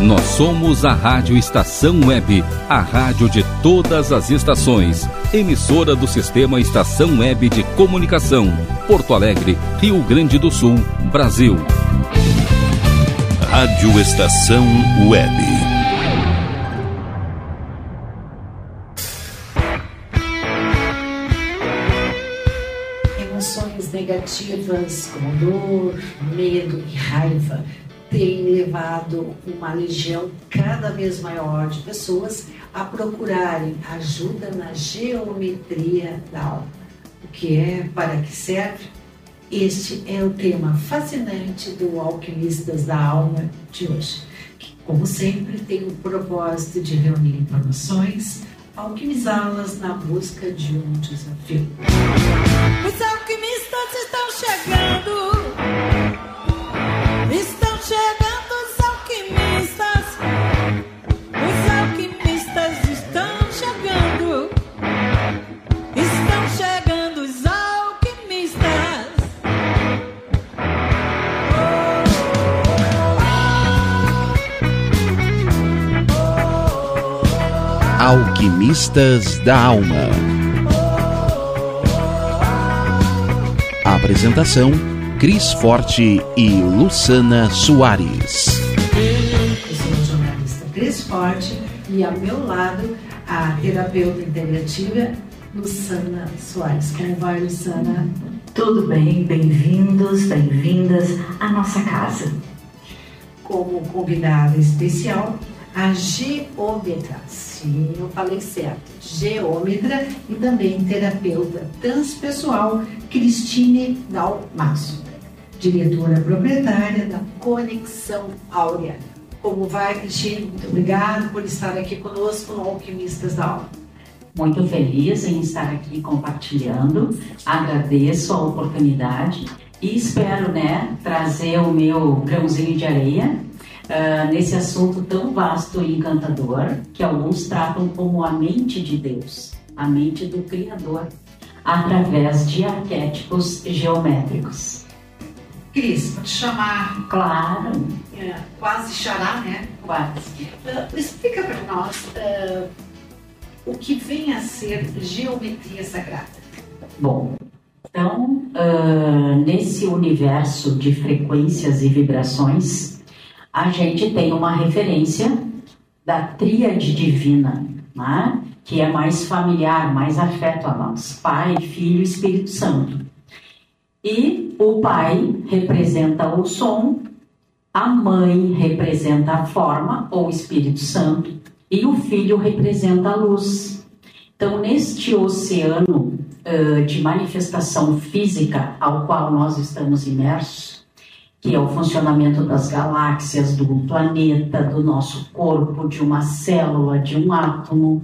Nós somos a Rádio Estação Web, a rádio de todas as estações. Emissora do Sistema Estação Web de Comunicação. Porto Alegre, Rio Grande do Sul, Brasil. Rádio Estação Web. Emoções negativas como dor, medo e raiva tem levado uma legião cada vez maior de pessoas a procurarem ajuda na geometria da alma. O que é, para que serve? Este é o tema fascinante do Alquimistas da Alma de hoje, que, como sempre, tem o propósito de reunir informações, alquimizá-las na busca de um desafio. Alquimistas da Alma. Apresentação: Cris Forte e Luciana Soares. Eu sou a jornalista Cris Forte e ao meu lado a terapeuta integrativa Luciana Soares. Como vai, Luciana? Tudo bem, bem-vindos, bem-vindas à nossa casa. Como convidada especial, a geômetra, sim, eu falei certo, geômetra e também terapeuta transpessoal Cristine Dalmasso, diretora proprietária da Conexão Áurea. Como vai, Cristine? Muito obrigada por estar aqui conosco no Alquimistas da. Muito feliz em estar aqui compartilhando. Agradeço a oportunidade e espero, né, trazer o meu grãozinho de areia uh, nesse assunto tão vasto e encantador que alguns tratam como a mente de Deus, a mente do Criador, através de arquétipos geométricos. Cris, vou te chamar Claro, é, quase xará, né? quase. Uh, explica para nós uh, o que vem a ser geometria sagrada. Bom, então, ah, nesse universo de frequências e vibrações, a gente tem uma referência da tríade divina, né? que é mais familiar, mais afeto a nós: Pai, Filho e Espírito Santo. E o Pai representa o som, a mãe representa a forma, ou Espírito Santo, e o Filho representa a luz. Então, neste oceano uh, de manifestação física ao qual nós estamos imersos, que é o funcionamento das galáxias, do planeta, do nosso corpo, de uma célula, de um átomo,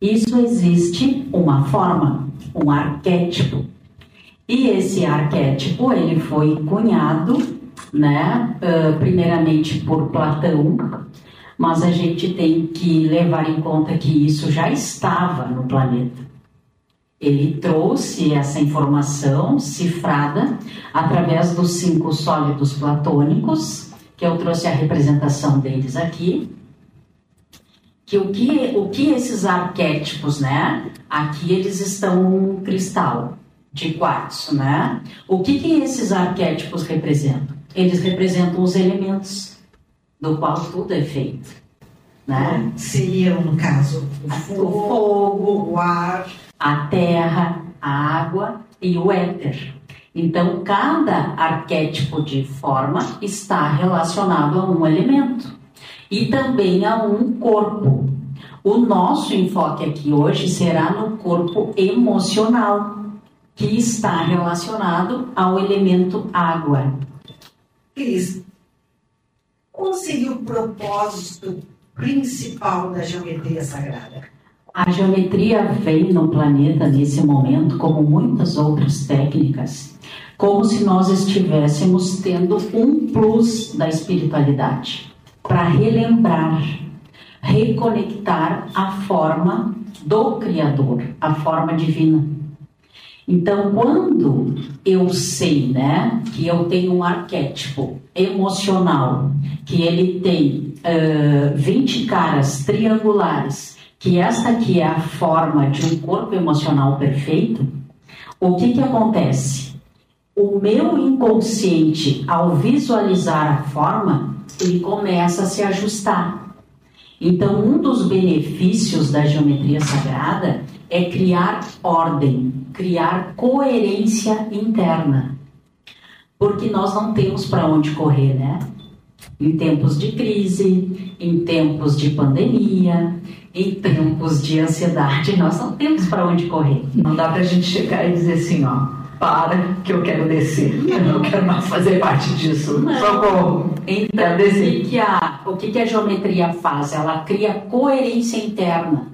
isso existe uma forma, um arquétipo. E esse arquétipo ele foi cunhado, né, primeiramente por Platão, mas a gente tem que levar em conta que isso já estava no planeta. Ele trouxe essa informação cifrada através dos cinco sólidos platônicos, que eu trouxe a representação deles aqui. Que o que, o que esses arquétipos, né? Aqui eles estão num cristal de quartzo, né? O que, que esses arquétipos representam? Eles representam os elementos do qual tudo é feito, né? Seriam, no caso, o fogo, o ar, a terra, a água e o éter. Então, cada arquétipo de forma está relacionado a um elemento e também a um corpo. O nosso enfoque aqui hoje será no corpo emocional, que está relacionado ao elemento água. Cris, seria o propósito principal da geometria sagrada? A geometria vem no planeta nesse momento, como muitas outras técnicas, como se nós estivéssemos tendo um plus da espiritualidade para relembrar, reconectar a forma do Criador, a forma divina. Então, quando eu sei, né, que eu tenho um arquétipo emocional, que ele tem uh, 20 caras triangulares, que esta aqui é a forma de um corpo emocional perfeito, o que que acontece? O meu inconsciente, ao visualizar a forma, ele começa a se ajustar. Então, um dos benefícios da geometria sagrada é criar ordem, criar coerência interna. Porque nós não temos para onde correr, né? Em tempos de crise, em tempos de pandemia, em tempos de ansiedade, nós não temos para onde correr. Não dá para a gente chegar e dizer assim, ó, para que eu quero descer, eu não quero mais fazer parte disso. Não. Socorro. Então, o que, que, a, o que, que a geometria faz? Ela cria coerência interna.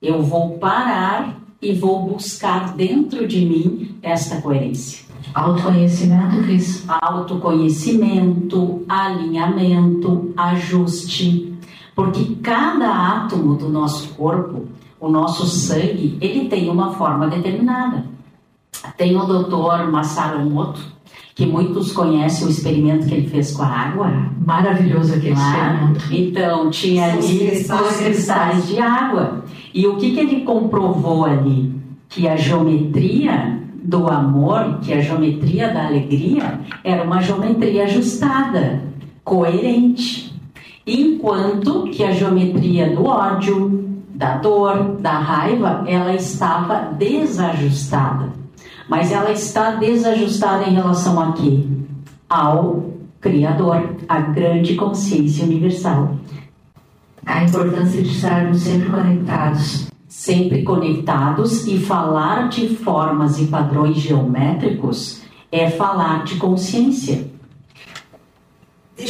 Eu vou parar e vou buscar dentro de mim esta coerência. Autoconhecimento, Cris? Autoconhecimento, alinhamento, ajuste. Porque cada átomo do nosso corpo, o nosso sangue, ele tem uma forma determinada. Tem o doutor Masaru Emoto, que muitos conhecem o experimento que ele fez com a água. Maravilhoso aquele ah, experimento. Então, tinha ali os cristais de água. E o que, que ele comprovou ali? Que a geometria do amor, que a geometria da alegria, era uma geometria ajustada, coerente. Enquanto que a geometria do ódio, da dor, da raiva, ela estava desajustada. Mas ela está desajustada em relação a quê? Ao Criador, a grande consciência universal. A importância de estarmos sempre conectados. Sempre conectados e falar de formas e padrões geométricos é falar de consciência.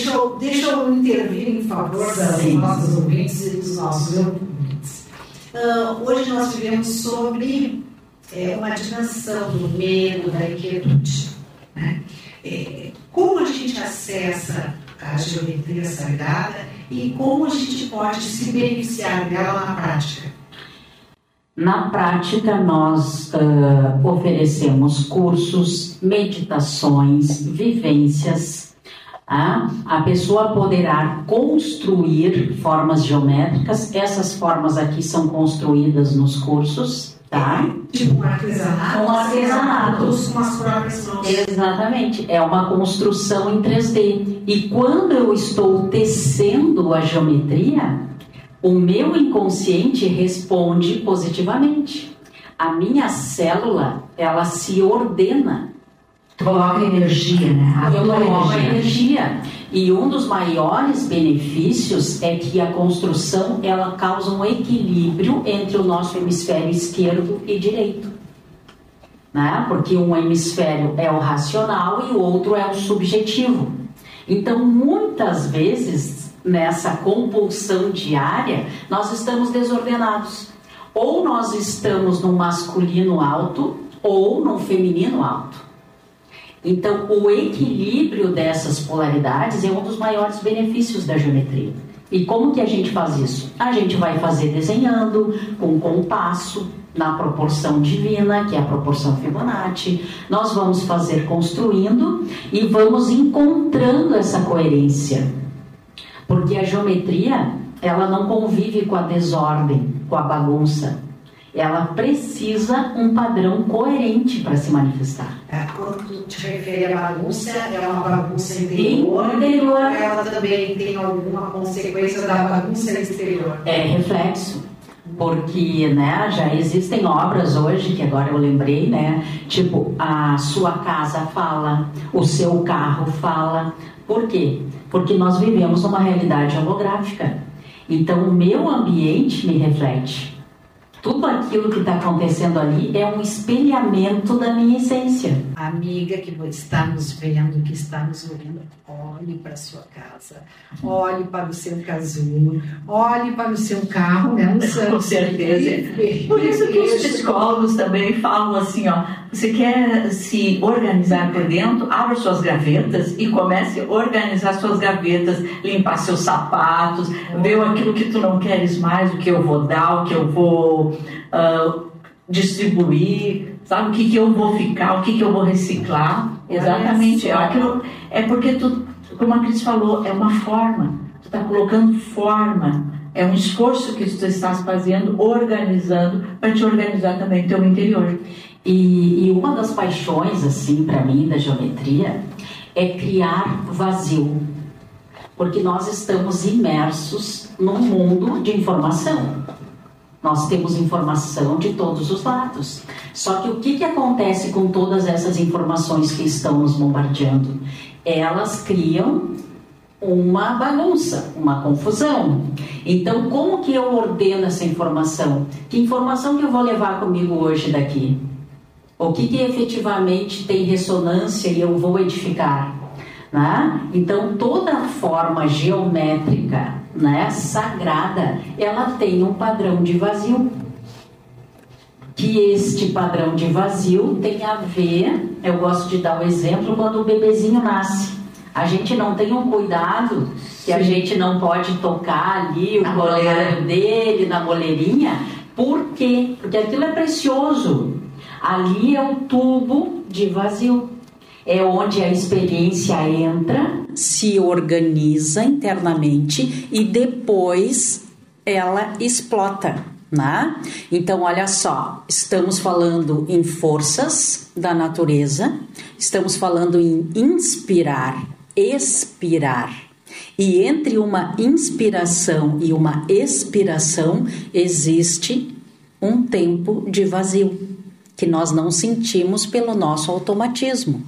Deixa eu, deixa eu intervir em favor das nossas ouvintes e dos nossos ouvintes. Uh, hoje nós vivemos sobre é, uma dimensão do medo, da inquietude. Né? É, como a gente acessa a geometria sagrada e como a gente pode se beneficiar dela na prática? Na prática, nós uh, oferecemos cursos, meditações, vivências. Uh, a pessoa poderá construir formas geométricas. Essas formas aqui são construídas nos cursos. Tá? Tipo um artesanato. Um artesanato. Com as próprias mãos. Exatamente. É uma construção em 3D. E quando eu estou tecendo a geometria, o meu inconsciente responde positivamente. A minha célula, ela se ordena coloca energia, né? A eu coloco energia. energia. E um dos maiores benefícios é que a construção ela causa um equilíbrio entre o nosso hemisfério esquerdo e direito. Né? Porque um hemisfério é o racional e o outro é o subjetivo. Então, muitas vezes, nessa compulsão diária, nós estamos desordenados. Ou nós estamos no masculino alto ou no feminino alto. Então, o equilíbrio dessas polaridades é um dos maiores benefícios da geometria. E como que a gente faz isso? A gente vai fazer desenhando com compasso na proporção divina, que é a proporção Fibonacci. Nós vamos fazer construindo e vamos encontrando essa coerência. Porque a geometria, ela não convive com a desordem, com a bagunça ela precisa um padrão coerente para se manifestar. É, quando te refere à bagunça, é uma bagunça interior, interior, ela também tem alguma consequência da bagunça exterior. É reflexo. Porque né, já existem obras hoje, que agora eu lembrei, né? Tipo, a sua casa fala, o seu carro fala. Por quê? Porque nós vivemos numa realidade holográfica. Então, o meu ambiente me reflete. Tudo aquilo que está acontecendo ali é um espelhamento da minha essência. Amiga que está nos vendo, que está nos ouvindo, olhe para a sua casa, olhe para o seu casulo, olhe para o seu carro, né, Com certeza. Por isso que os psicólogos também falam assim, ó, você quer se organizar por dentro, abra suas gavetas e comece a organizar suas gavetas, limpar seus sapatos, ver aquilo que tu não queres mais, o que eu vou dar, o que eu vou uh, distribuir, sabe o que, que eu vou ficar, o que, que eu vou reciclar. Exatamente. É, aquilo, é porque tu, como a Cris falou, é uma forma. Tu está colocando forma. É um esforço que tu estás fazendo, organizando, para te organizar também teu interior. E, e uma das paixões, assim, para mim, da geometria, é criar vazio. Porque nós estamos imersos num mundo de informação. Nós temos informação de todos os lados. Só que o que, que acontece com todas essas informações que estão nos bombardeando? Elas criam uma bagunça, uma confusão. Então, como que eu ordeno essa informação? Que informação que eu vou levar comigo hoje daqui? O que, que efetivamente tem ressonância e eu vou edificar? Né? Então, toda forma geométrica né, sagrada, ela tem um padrão de vazio. Que este padrão de vazio tem a ver, eu gosto de dar o exemplo, quando o bebezinho nasce. A gente não tem um cuidado que a gente não pode tocar ali o coleiro dele, na moleirinha. Por quê? Porque aquilo é precioso. Ali é o tubo de vazio é onde a experiência entra, se organiza internamente e depois ela explota. Né? Então, olha só, estamos falando em forças da natureza, estamos falando em inspirar, expirar. E entre uma inspiração e uma expiração existe um tempo de vazio que nós não sentimos pelo nosso automatismo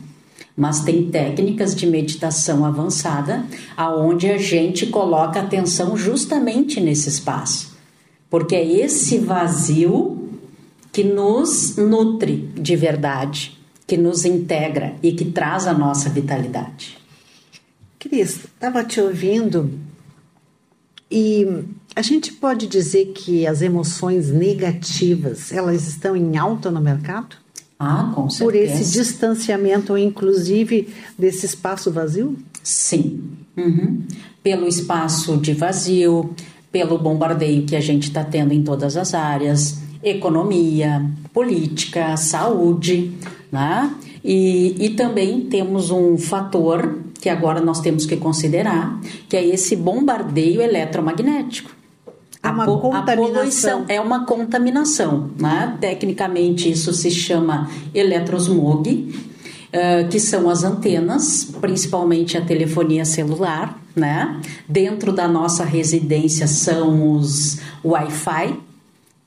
mas tem técnicas de meditação avançada aonde a gente coloca atenção justamente nesse espaço. Porque é esse vazio que nos nutre de verdade, que nos integra e que traz a nossa vitalidade. Cris, estava te ouvindo e a gente pode dizer que as emoções negativas, elas estão em alta no mercado? Ah, com certeza. Por esse distanciamento, inclusive, desse espaço vazio? Sim. Uhum. Pelo espaço de vazio, pelo bombardeio que a gente está tendo em todas as áreas, economia, política, saúde, né? E, e também temos um fator que agora nós temos que considerar, que é esse bombardeio eletromagnético. É uma a, contaminação. A poluição é uma contaminação. Né? Tecnicamente, isso se chama eletrosmog, uh, que são as antenas, principalmente a telefonia celular. Né? Dentro da nossa residência são os Wi-Fi,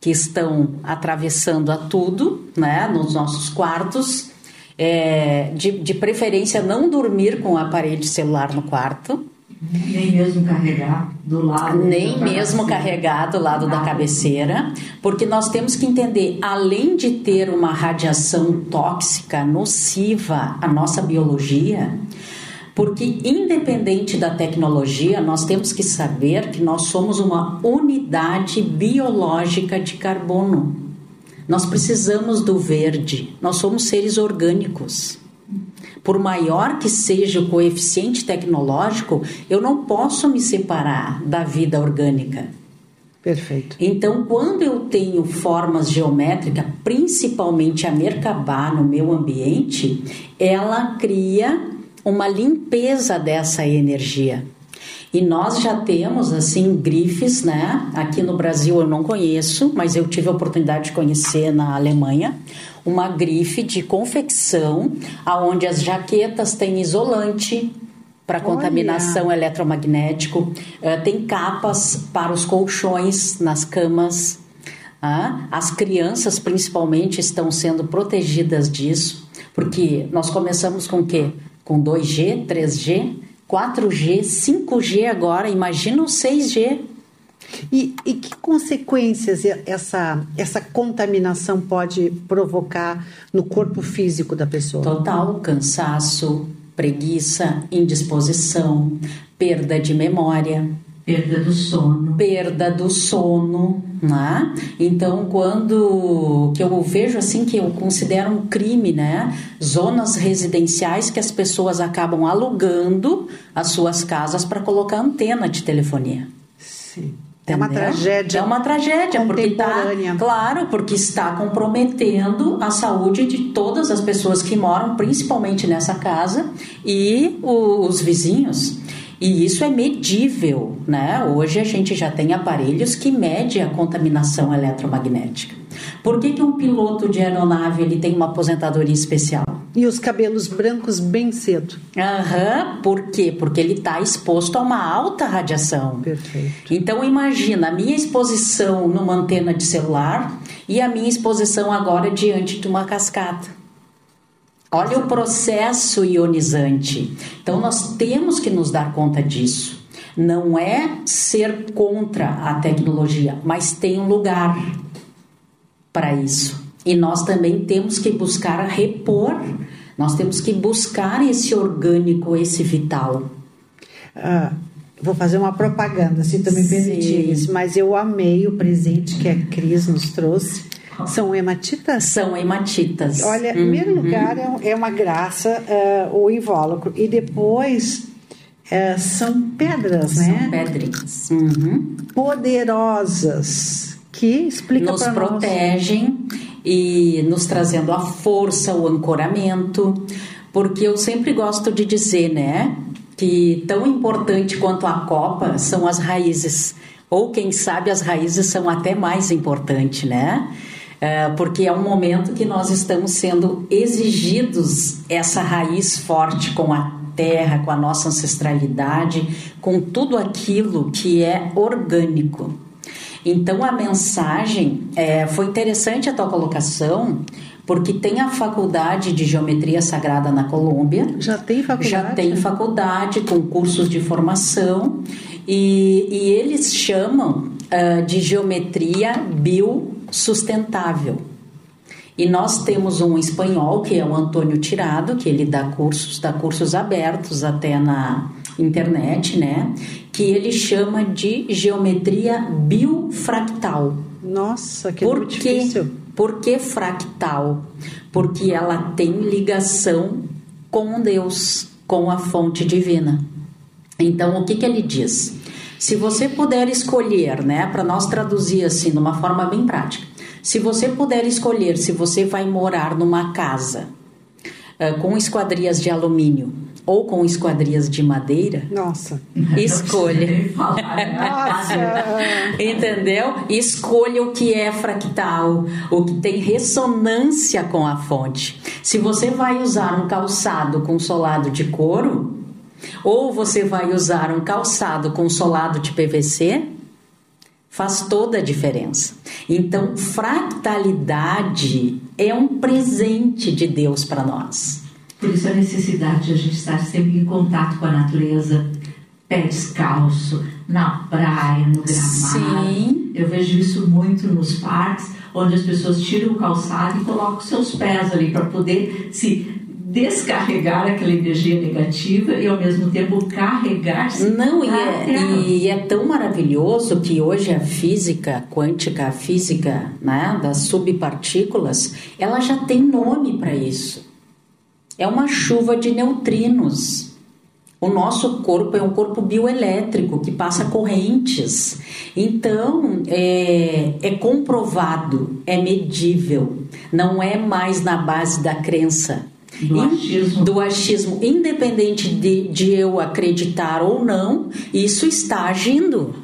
que estão atravessando a tudo, né? nos nossos quartos. É, de, de preferência, não dormir com o aparelho celular no quarto nem mesmo carregar do lado. Nem mesmo carregar do lado da cabeceira, porque nós temos que entender, além de ter uma radiação tóxica, nociva à nossa biologia, porque independente da tecnologia, nós temos que saber que nós somos uma unidade biológica de carbono. Nós precisamos do verde, nós somos seres orgânicos por maior que seja o coeficiente tecnológico, eu não posso me separar da vida orgânica. Perfeito. Então, quando eu tenho formas geométricas, principalmente a Merkabah no meu ambiente, ela cria uma limpeza dessa energia. E nós já temos assim grifes, né? Aqui no Brasil eu não conheço, mas eu tive a oportunidade de conhecer na Alemanha, uma grife de confecção aonde as jaquetas têm isolante para contaminação eletromagnético, uh, tem capas para os colchões nas camas. Uh, as crianças, principalmente, estão sendo protegidas disso, porque nós começamos com o quê? Com 2G, 3G, 4G, 5G agora, imagina o 6G. E, e, que consequências essa, essa contaminação pode provocar no corpo físico da pessoa? Total cansaço, preguiça, indisposição, perda de memória. Perda do sono. Perda do sono, né? Então, quando que eu vejo assim que eu considero um crime, né? Zonas residenciais que as pessoas acabam alugando as suas casas para colocar antena de telefonia. Sim. É uma tragédia. É uma tragédia, porque tá, contemporânea. claro, porque está comprometendo a saúde de todas as pessoas que moram, principalmente nessa casa, e os vizinhos. E isso é medível, né? Hoje a gente já tem aparelhos que medem a contaminação eletromagnética. Por que, que um piloto de aeronave ele tem uma aposentadoria especial? E os cabelos brancos bem cedo. Aham, por quê? Porque ele está exposto a uma alta radiação. Perfeito. Então imagina a minha exposição numa antena de celular e a minha exposição agora diante de uma cascata. Olha o processo ionizante. Então nós temos que nos dar conta disso. Não é ser contra a tecnologia, mas tem um lugar para isso. E nós também temos que buscar repor, nós temos que buscar esse orgânico, esse vital. Ah, vou fazer uma propaganda, se tu me permitires, mas eu amei o presente que a Cris nos trouxe. São hematitas? São hematitas. Olha, em primeiro lugar, é é uma graça ah, o invólucro. E depois ah, são pedras, São né? pedrinhas. Uhum. Poderosas. Que explica Nos para nós. protegem e nos trazendo a força, o ancoramento. Porque eu sempre gosto de dizer, né? Que tão importante quanto a copa são as raízes. Ou quem sabe as raízes são até mais importantes, né? É, porque é um momento que nós estamos sendo exigidos essa raiz forte com a terra, com a nossa ancestralidade, com tudo aquilo que é orgânico. Então a mensagem é, foi interessante a tua colocação, porque tem a faculdade de geometria sagrada na Colômbia. Já tem faculdade? Já tem faculdade com cursos de formação e, e eles chamam ah, de geometria biosustentável. E nós temos um espanhol que é o Antônio Tirado, que ele dá cursos, dá cursos abertos até na internet, né? Que ele chama de geometria biofractal. Nossa, que Por quê? difícil. Por que fractal? Porque ela tem ligação com Deus, com a fonte divina. Então, o que, que ele diz? Se você puder escolher, né, para nós traduzir assim, de uma forma bem prática, se você puder escolher se você vai morar numa casa eh, com esquadrias de alumínio ou com esquadrias de madeira, Nossa. escolha. Nossa. Entendeu? Escolha o que é fractal, o que tem ressonância com a fonte. Se você vai usar um calçado com solado de couro, ou você vai usar um calçado com solado de PVC, faz toda a diferença. Então, fractalidade é um presente de Deus para nós. Por isso a necessidade de a gente estar sempre em contato com a natureza, pé descalço, na praia, no gramado. Sim. Eu vejo isso muito nos parques, onde as pessoas tiram o calçado e colocam seus pés ali para poder se descarregar aquela energia negativa e ao mesmo tempo carregar-se. Não, e é, e é tão maravilhoso que hoje a física quântica, a física né, das subpartículas, ela já tem nome para isso. É uma chuva de neutrinos. O nosso corpo é um corpo bioelétrico que passa correntes. Então, é, é comprovado, é medível. Não é mais na base da crença. Do achismo. Do achismo. Independente de, de eu acreditar ou não, isso está agindo.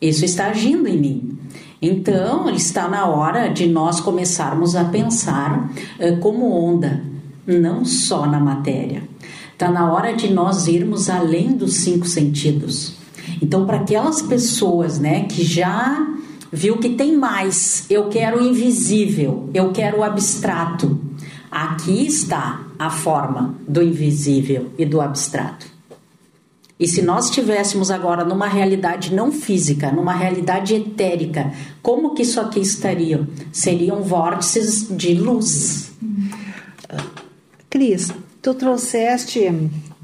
Isso está agindo em mim. Então, está na hora de nós começarmos a pensar eh, como onda, não só na matéria. Está na hora de nós irmos além dos cinco sentidos. Então, para aquelas pessoas né, que já viu que tem mais, eu quero o invisível, eu quero o abstrato. Aqui está a forma do invisível e do abstrato. E se nós estivéssemos agora numa realidade não física, numa realidade etérica, como que isso aqui estaria? Seriam vórtices de luz. Cris, tu trouxeste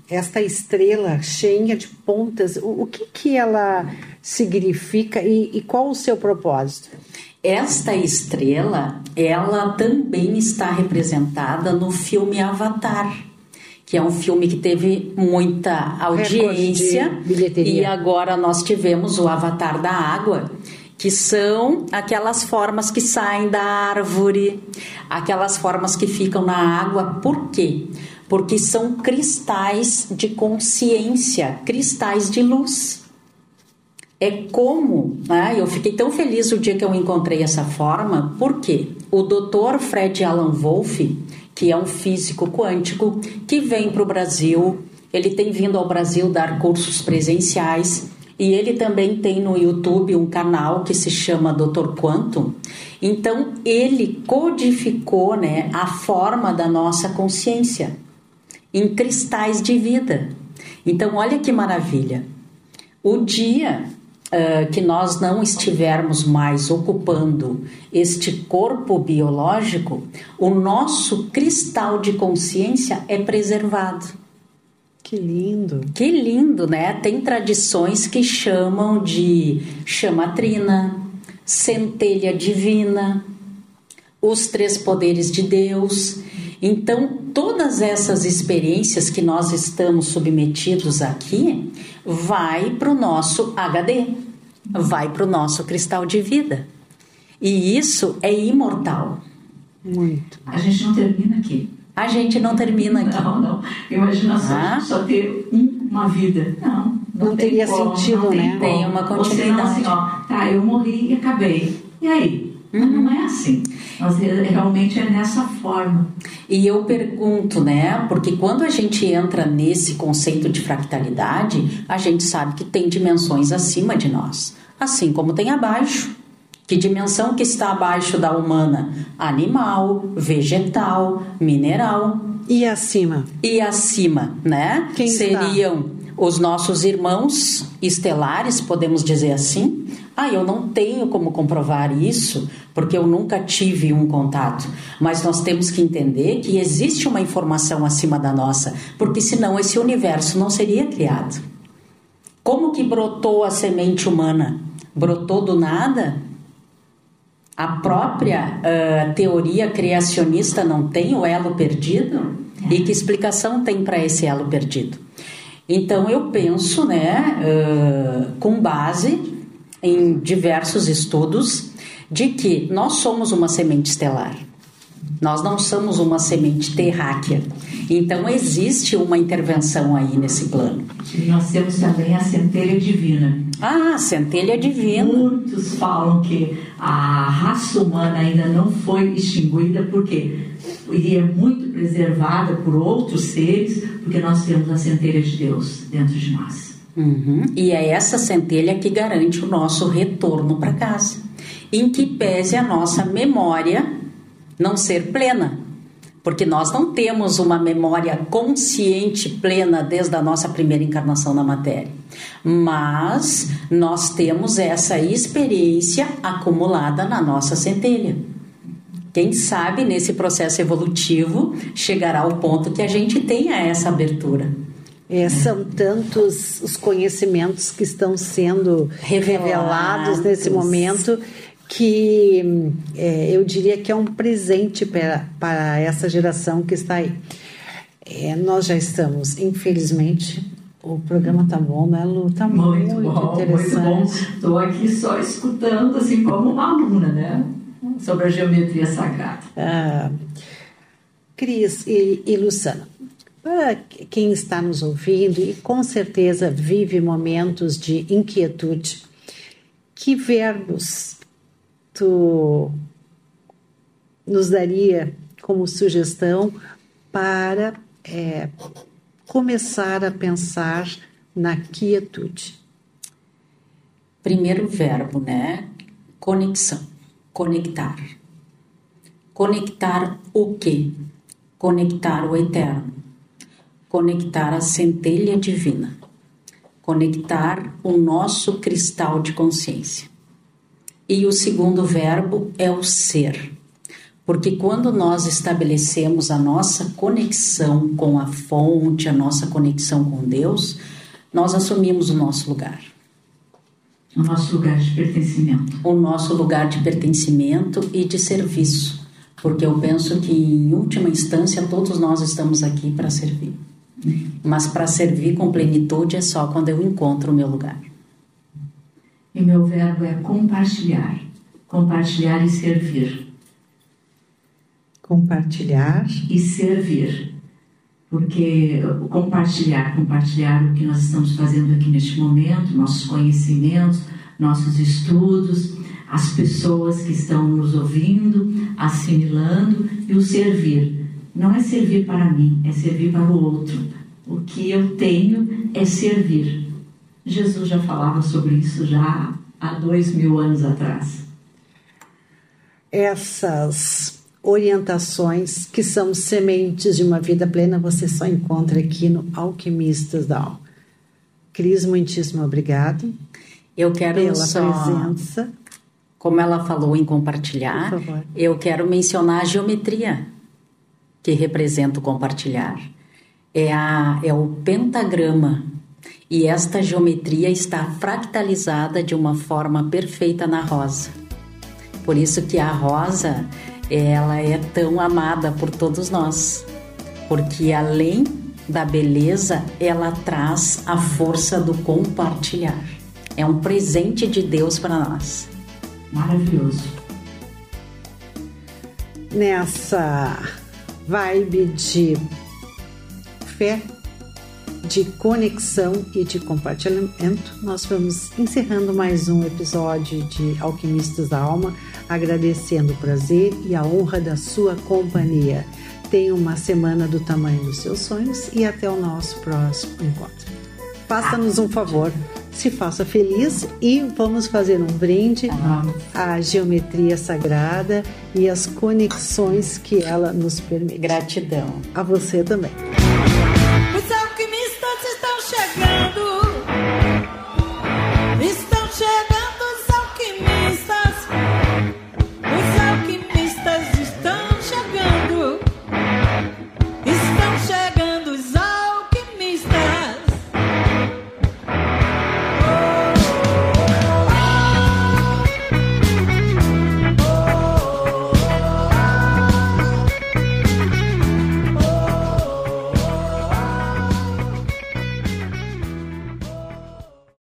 esta estrela cheia de pontas. O, que, que ela significa e, e qual o seu propósito? Esta estrela, ela também está representada no filme Avatar, que é um filme que teve muita audiência e agora nós tivemos o Avatar da Água, que são aquelas formas que saem da árvore, aquelas formas que ficam na água. Por quê? Porque são cristais de consciência, cristais de luz. É como, né? eu fiquei tão feliz o dia que eu encontrei essa forma, porque o Dr. Fred Alan Wolff, que é um físico quântico, que vem para o Brasil, ele tem vindo ao Brasil dar cursos presenciais e ele também tem no YouTube um canal que se chama Dr. Quantum. Então, ele codificou né, a forma da nossa consciência em cristais de vida. Então, olha que maravilha. O dia uh, que nós não estivermos mais ocupando este corpo biológico, o nosso cristal de consciência é preservado. Que lindo. Que lindo, né? Tem tradições que chamam de chamatrina, centelha divina, os três poderes de Deus. Então, todas essas experiências que nós estamos submetidos aqui vai para o nosso HD, vai para o nosso cristal de vida. E isso é imortal. Muito. A gente não termina aqui a gente não termina aqui. Não, não. Imagina só, ah. só ter uma vida. Não, não, não teria como, sentido, não né? Tem, tem uma continuidade. Você não assim, ó, tá, eu morri e acabei. E aí? Uhum. Não é assim. Mas realmente é nessa forma. E eu pergunto, né? Porque quando a gente entra nesse conceito de fractalidade, a gente sabe que tem dimensões acima de nós, assim como tem abaixo. Que dimensão que está abaixo da humana? Animal, vegetal, mineral. E acima? E acima, né? Quem Seriam está? os nossos irmãos estelares, podemos dizer assim. Ah, eu não tenho como comprovar isso, porque eu nunca tive um contato. Mas nós temos que entender que existe uma informação acima da nossa, porque senão esse universo não seria criado. Como que brotou a semente humana? Brotou do nada? a própria uh, teoria criacionista não tem o elo perdido? E que explicação tem para esse elo perdido? Então eu penso, né, uh, com base em diversos estudos, de que nós somos uma semente estelar. Nós não somos uma semente terráquea. Então existe uma intervenção aí nesse plano. E nós temos também a centelha divina. Ah, centelha divina. Muitos falam que a raça humana ainda não foi extinguida porque e é muito preservada por outros seres, porque nós temos a centelha de Deus dentro de nós. Uhum. E é essa centelha que garante o nosso retorno para casa, em que pese a nossa memória não ser plena, porque nós não temos uma memória consciente plena desde a nossa primeira encarnação na matéria, mas nós temos essa experiência acumulada na nossa centelha. Quem sabe nesse processo evolutivo chegará ao ponto que a gente tenha essa abertura. É, são tantos os conhecimentos que estão sendo revelados, revelados nesse momento que é, eu diria que é um presente para, para essa geração que está aí. É, nós já estamos, infelizmente, o programa tá bom, né, Lu? Tá muito, muito bom, interessante. Muito bom. Estou aqui só escutando, assim, como uma aluna, né? Sobre a geometria sagrada. Ah, Cris e, e Luciana, para quem está nos ouvindo e com certeza vive momentos de inquietude, que verbos tu nos daria como sugestão para é, começar a pensar na quietude? Primeiro verbo, né? Conexão, conectar. Conectar o quê? Conectar o eterno. Conectar a centelha divina. Conectar o nosso cristal de consciência. E o segundo verbo é o ser. Porque quando nós estabelecemos a nossa conexão com a fonte, a nossa conexão com Deus, nós assumimos o nosso lugar. O nosso lugar de pertencimento. O nosso lugar de pertencimento e de serviço. Porque eu penso que, em última instância, todos nós estamos aqui para servir. Mas para servir com plenitude é só quando eu encontro o meu lugar. E meu verbo é compartilhar. Compartilhar e servir. Compartilhar e servir. Porque compartilhar, compartilhar o que nós estamos fazendo aqui neste momento, nossos conhecimentos, nossos estudos, as pessoas que estão nos ouvindo, assimilando e o servir. Não é servir para mim, é servir para o outro. O que eu tenho é servir. Jesus já falava sobre isso já há dois mil anos atrás. Essas orientações que são sementes de uma vida plena você só encontra aqui no Alquimistas da Alma. Cris, muitíssimo obrigado. Eu quero pela só, presença. Como ela falou em compartilhar, eu quero mencionar a geometria que representa o compartilhar. É, a, é o pentagrama. E esta geometria está fractalizada de uma forma perfeita na rosa. Por isso que a rosa, ela é tão amada por todos nós. Porque além da beleza, ela traz a força do compartilhar. É um presente de Deus para nós. Maravilhoso. Nessa vibe de fé, de conexão e de compartilhamento, nós vamos encerrando mais um episódio de Alquimistas da Alma, agradecendo o prazer e a honra da sua companhia. Tenha uma semana do tamanho dos seus sonhos e até o nosso próximo encontro. Faça-nos um favor, se faça feliz e vamos fazer um brinde à geometria sagrada e às conexões que ela nos permite. Gratidão. A você também.